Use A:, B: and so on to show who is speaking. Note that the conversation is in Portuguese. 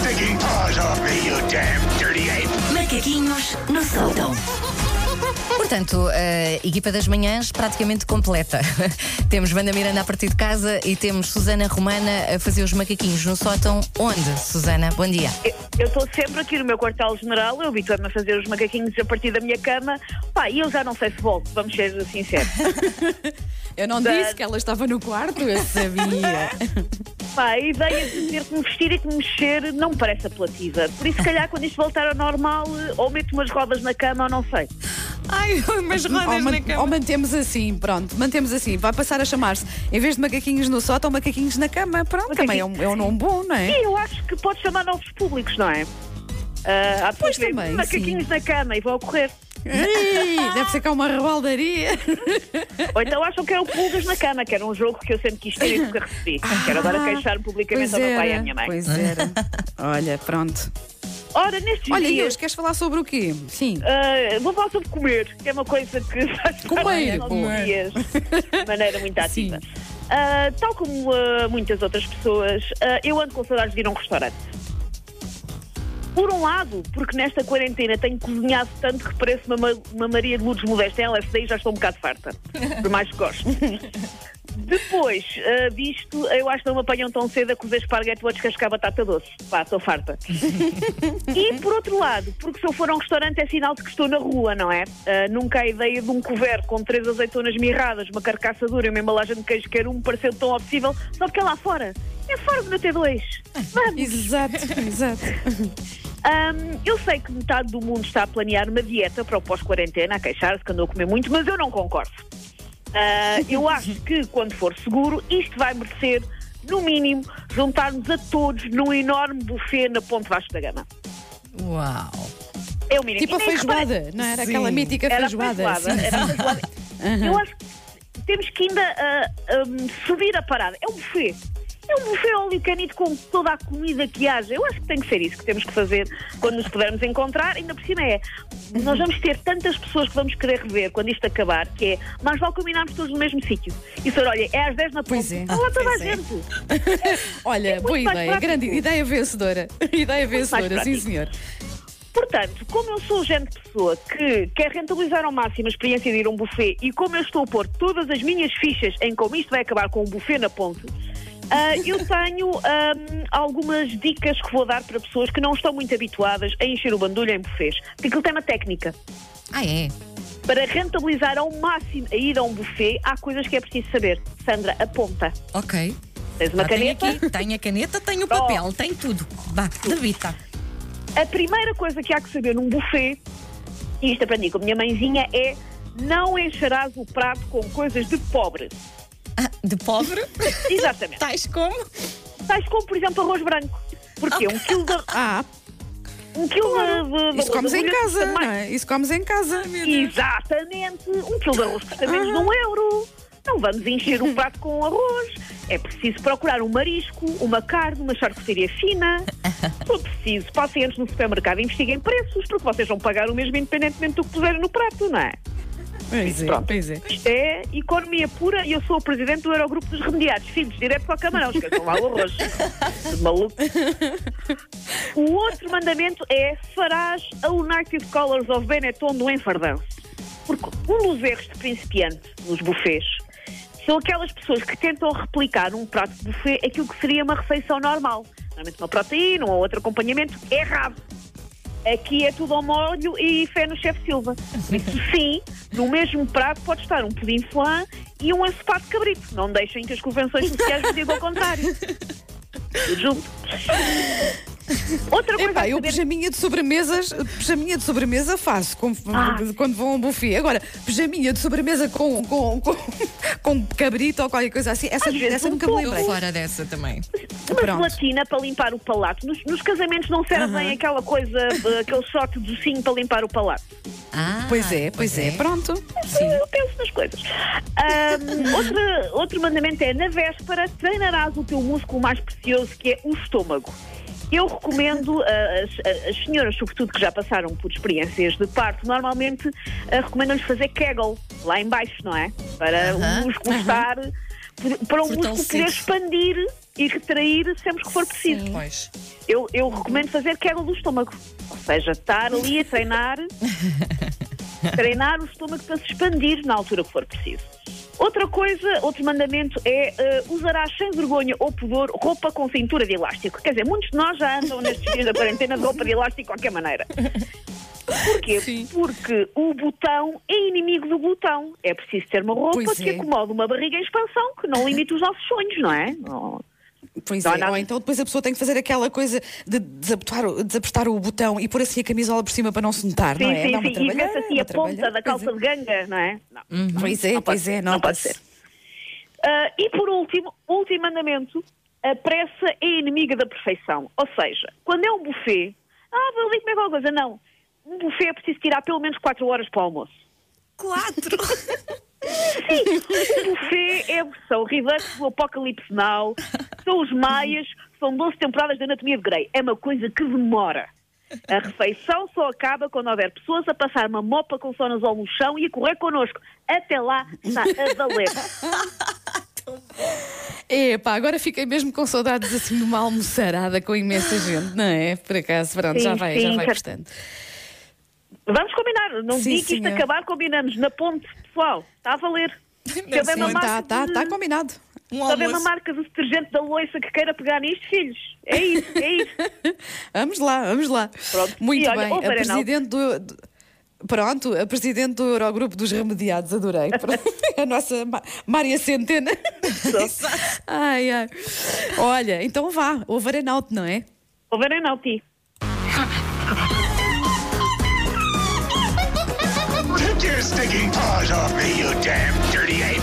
A: sticking paws off me, you damn dirty ape!
B: Macaquinhos no sótão.
C: Portanto, a equipa das manhãs praticamente completa. temos Wanda Miranda a partir de casa e temos Susana Romana a fazer os macaquinhos no sótão. Onde, Susana? Bom dia.
D: Eu estou sempre aqui no meu quartel-general, eu habituei-me a fazer os macaquinhos a partir da minha cama. Pá, e eu já não sei se volto, vamos ser sinceros.
E: Eu não
D: Da-
E: disse que ela estava no quarto, eu sabia.
D: Pá, a ideia de ter que me vestir e que me mexer não me parece apelativa. Por isso, se calhar, quando isto voltar ao normal, eh, ou meto umas rodas na cama ou não sei.
C: Ai, umas
E: ou, man- ou mantemos assim, pronto, mantemos assim. Vai passar a chamar-se, em vez de macaquinhos no sótão, macaquinhos na cama. Pronto, também é um, é um nome bom, não é?
D: E eu acho que pode chamar novos públicos, não é? Ah, há
E: Pois
D: pessoas que
E: também,
D: macaquinhos na cama e vão a correr.
E: Ei, deve ser cá uma rebaldaria.
D: Ou então acham que é o Pulgas na Cama, que era um jogo que eu sempre quis ter e nunca recebi. Quero agora queixar-me publicamente ao meu pai e à minha mãe.
E: pois era. Olha, pronto.
D: Ora, nestes
E: Olha,
D: dias.
E: Inês, queres falar sobre o quê? Sim.
D: ah, vou falar sobre comer, que é uma coisa que faz
E: Comer, comer.
D: dias de maneira muito ativa. Ah, tal como ah, muitas outras pessoas, ah, eu ando com saudades de ir a um restaurante. Por um lado, porque nesta quarentena tenho cozinhado tanto que parece uma, ma- uma Maria de Lourdes Modesta em LSD e já estou um bocado farta, por mais que gosto. Depois ah, disto, eu acho que não me apanham tão cedo a cozer esparguete ou a descascar batata doce. Pá, estou farta. e por outro lado, porque se eu for a um restaurante é sinal de que estou na rua, não é? Ah, nunca a ideia de um couvert com três azeitonas mirradas, uma carcaça dura e uma embalagem de queijo quer um me pareceu tão possível, só porque é lá fora. É fora de ter dois. Vamos!
E: Exato, exato.
D: Ahm, eu sei que metade do mundo está a planear uma dieta para o pós-quarentena, a queixar-se que andou a comer muito, mas eu não concordo. Ah, eu acho que, quando for seguro, isto vai merecer, no mínimo, juntar-nos a todos num enorme buffet na Ponte Vasco da Gama.
C: Uau.
D: É o mínimo.
E: Tipo a feijoada, não era
C: Sim.
E: aquela mítica
D: Era
E: feijoada?
D: feijoada, era feijoada. Eu acho que temos que ainda ah, ah, subir a parada. É um buffet. É um buffet óleo canito com toda a comida que haja. Eu acho que tem que ser isso que temos que fazer quando nos pudermos encontrar. Ainda por cima é, nós vamos ter tantas pessoas que vamos querer rever quando isto acabar, que é, mais vale combinarmos todos no mesmo sítio. E senhor, olha, é às 10 na ponte.
E: é.
D: Está lá toda a
C: é.
D: gente.
E: Olha, boa
D: muito mais
E: ideia,
D: prático.
E: grande ideia vencedora. Ideia vencedora, sim senhor.
D: Portanto, como eu sou o género de pessoa que quer rentabilizar ao máximo a experiência de ir a um buffet e como eu estou a pôr todas as minhas fichas em como isto vai acabar com um buffet na ponte, ah, eu tenho ahm, algumas dicas que vou dar para pessoas que não estão muito habituadas a encher o bandulho em buffets. Porque aquilo tem uma técnica.
C: Ah, é?
D: Para rentabilizar ao máximo a ida a um buffet, há coisas que é preciso saber. Sandra, aponta.
C: Ok.
D: Tens uma
C: Ah, tenho
D: caneta?
C: aqui, tenho a caneta, tenho o papel, tenho tudo. Vá, debita.
D: A primeira coisa que há que saber num buffet, e isto aprendi com a minha mãezinha, é não encherás o prato com coisas de pobre.
C: De pobre?
D: Exatamente.
C: Tais como?
D: Tais como, por exemplo, arroz branco. Porque um quilo de,
E: Ah,
D: um quilo de, de,
E: isso comes
D: de
E: em casa, não é? Isso comes em casa.
D: Exatamente. Um quilo de arroz custa menos de um euro. Não vamos encher o prato com arroz. É preciso procurar um marisco, uma carne, uma charcutaria fina. For preciso, passem antes no supermercado e investiguem preços, porque vocês vão pagar o mesmo independentemente do que puserem no prato, não é?
E: Pois é,
D: Pronto.
E: pois é.
D: Isto é economia pura e eu sou o presidente do Eurogrupo dos Remediados. Filhos, direto para o camarão, esqueçam lá o arroz. Maluco. O outro mandamento é farás a United Colors of Benetton do enfardão. Porque um dos erros de principiante nos buffets são aquelas pessoas que tentam replicar um prato de buffet aquilo que seria uma refeição normal. Normalmente uma proteína ou outro acompanhamento. Errado. Aqui é tudo ao molho e fé no chefe Silva. Isso sim, no mesmo prato pode estar um pudim flan e um ensopado de cabrito. Não deixem que as convenções sociais vos digam ao contrário. Tudo junto. Outra coisa
E: Epá, eu
D: saber-
E: pijaminha de sobremesas, pijaminha de sobremesa faço com-
D: Ah.
E: quando vou a um buffet. Agora, pijaminha de sobremesa com, com, com, com cabrito ou qualquer coisa assim, essa,
D: Às
E: essa
D: um
E: nunca me lembrei.
C: fora dessa também.
D: Uma
E: Pronto.
D: gelatina para limpar o palato. Nos, nos casamentos não servem aquela coisa, aquele shot de docinho para limpar o palato.
C: Ah,
E: Pois é, pois é, pronto. Sim.
D: Eu penso nas coisas. Outra- outro mandamento é, na véspera, treinarás o teu músculo mais precioso, que é o estômago. Eu recomendo, as, as senhoras, sobretudo que já passaram por experiências de parto, normalmente ah, recomendam-lhes fazer Kegel, lá em baixo, não é? Para
C: Aham,
D: o músculo estar, para o músculo poder expandir e retrair sempre que for preciso. Eu, eu recomendo fazer queda do estômago. Ou seja, estar ali a treinar, treinar o estômago para se expandir na altura que for preciso. Outra coisa, outro mandamento é uh, usarás sem vergonha ou pudor roupa com cintura de elástico. Quer dizer, muitos de nós já andam nestes dias da quarentena de roupa de elástico de qualquer maneira. Porquê?
E: Sim.
D: Porque o botão é inimigo do glutão. É preciso ter uma roupa
E: Pois
D: que
E: é.
D: acomode uma barriga em expansão, que não limite os nossos sonhos, não é? Não-
E: Pois
D: Não
E: é,
D: nada-
E: ou então depois a pessoa tem que fazer aquela coisa de desapertar, o- desapertar o botão e pôr assim a camisola por cima para não se notar,
D: Sim,
E: não é?
D: sim,
E: uma
D: sim. E vê-se assim a ponta da calça
E: é.
D: de ganga, não é? Não.
E: Pois é,
D: Não pode
E: pois
D: ser,
E: é,
D: não pode
E: nota-se.
D: ser. Ah, e por último, último mandamento, a pressa é inimiga da perfeição. Ou seja, quando é um buffet, ah, vou ali comer qualquer coisa. Não. Um buffet é preciso tirar pelo menos 4 horas para o almoço.
C: Quatro!
D: Sim, o buffet é a versão redux do Apocalipse Now, são os maias, são 12 temporadas de Anatomia de Grey. É uma coisa que demora. A refeição só acaba quando houver pessoas a passar uma mopa com sonazol no chão e a correr connosco. Até lá está a valer.
E: Epá, agora fiquei mesmo com saudades assim de uma almoçarada com imensa gente, não é? Por acaso, pronto,
D: Sim,
E: já vai, já
D: sim,
E: vai
D: cer-
E: gostando.
D: Vamos combinar. Não
E: Sim,
D: digo que isto acabar, combinamos. Na ponte, pessoal. Está a valer. Se houver
E: Sim,
D: uma
E: tá,
D: marca
E: tá,
D: de-
E: tá combinado.
C: Um
D: se houver uma marca de detergente da loiça que queira pegar nisto, filhos. É isso, é isso.
E: Vamos lá, vamos lá.
D: Pronto.
E: Muito
D: E olha,
E: bem. a presidente do, do- Pronto, a presidente do Eurogrupo dos Remediados, adorei. a nossa Ma- Mária Centena. ai, ai. Olha, então vá, o Varenauto, não é?
D: Houver em Nauti.
A: Take your stinking paws off me, you damn dirty ape!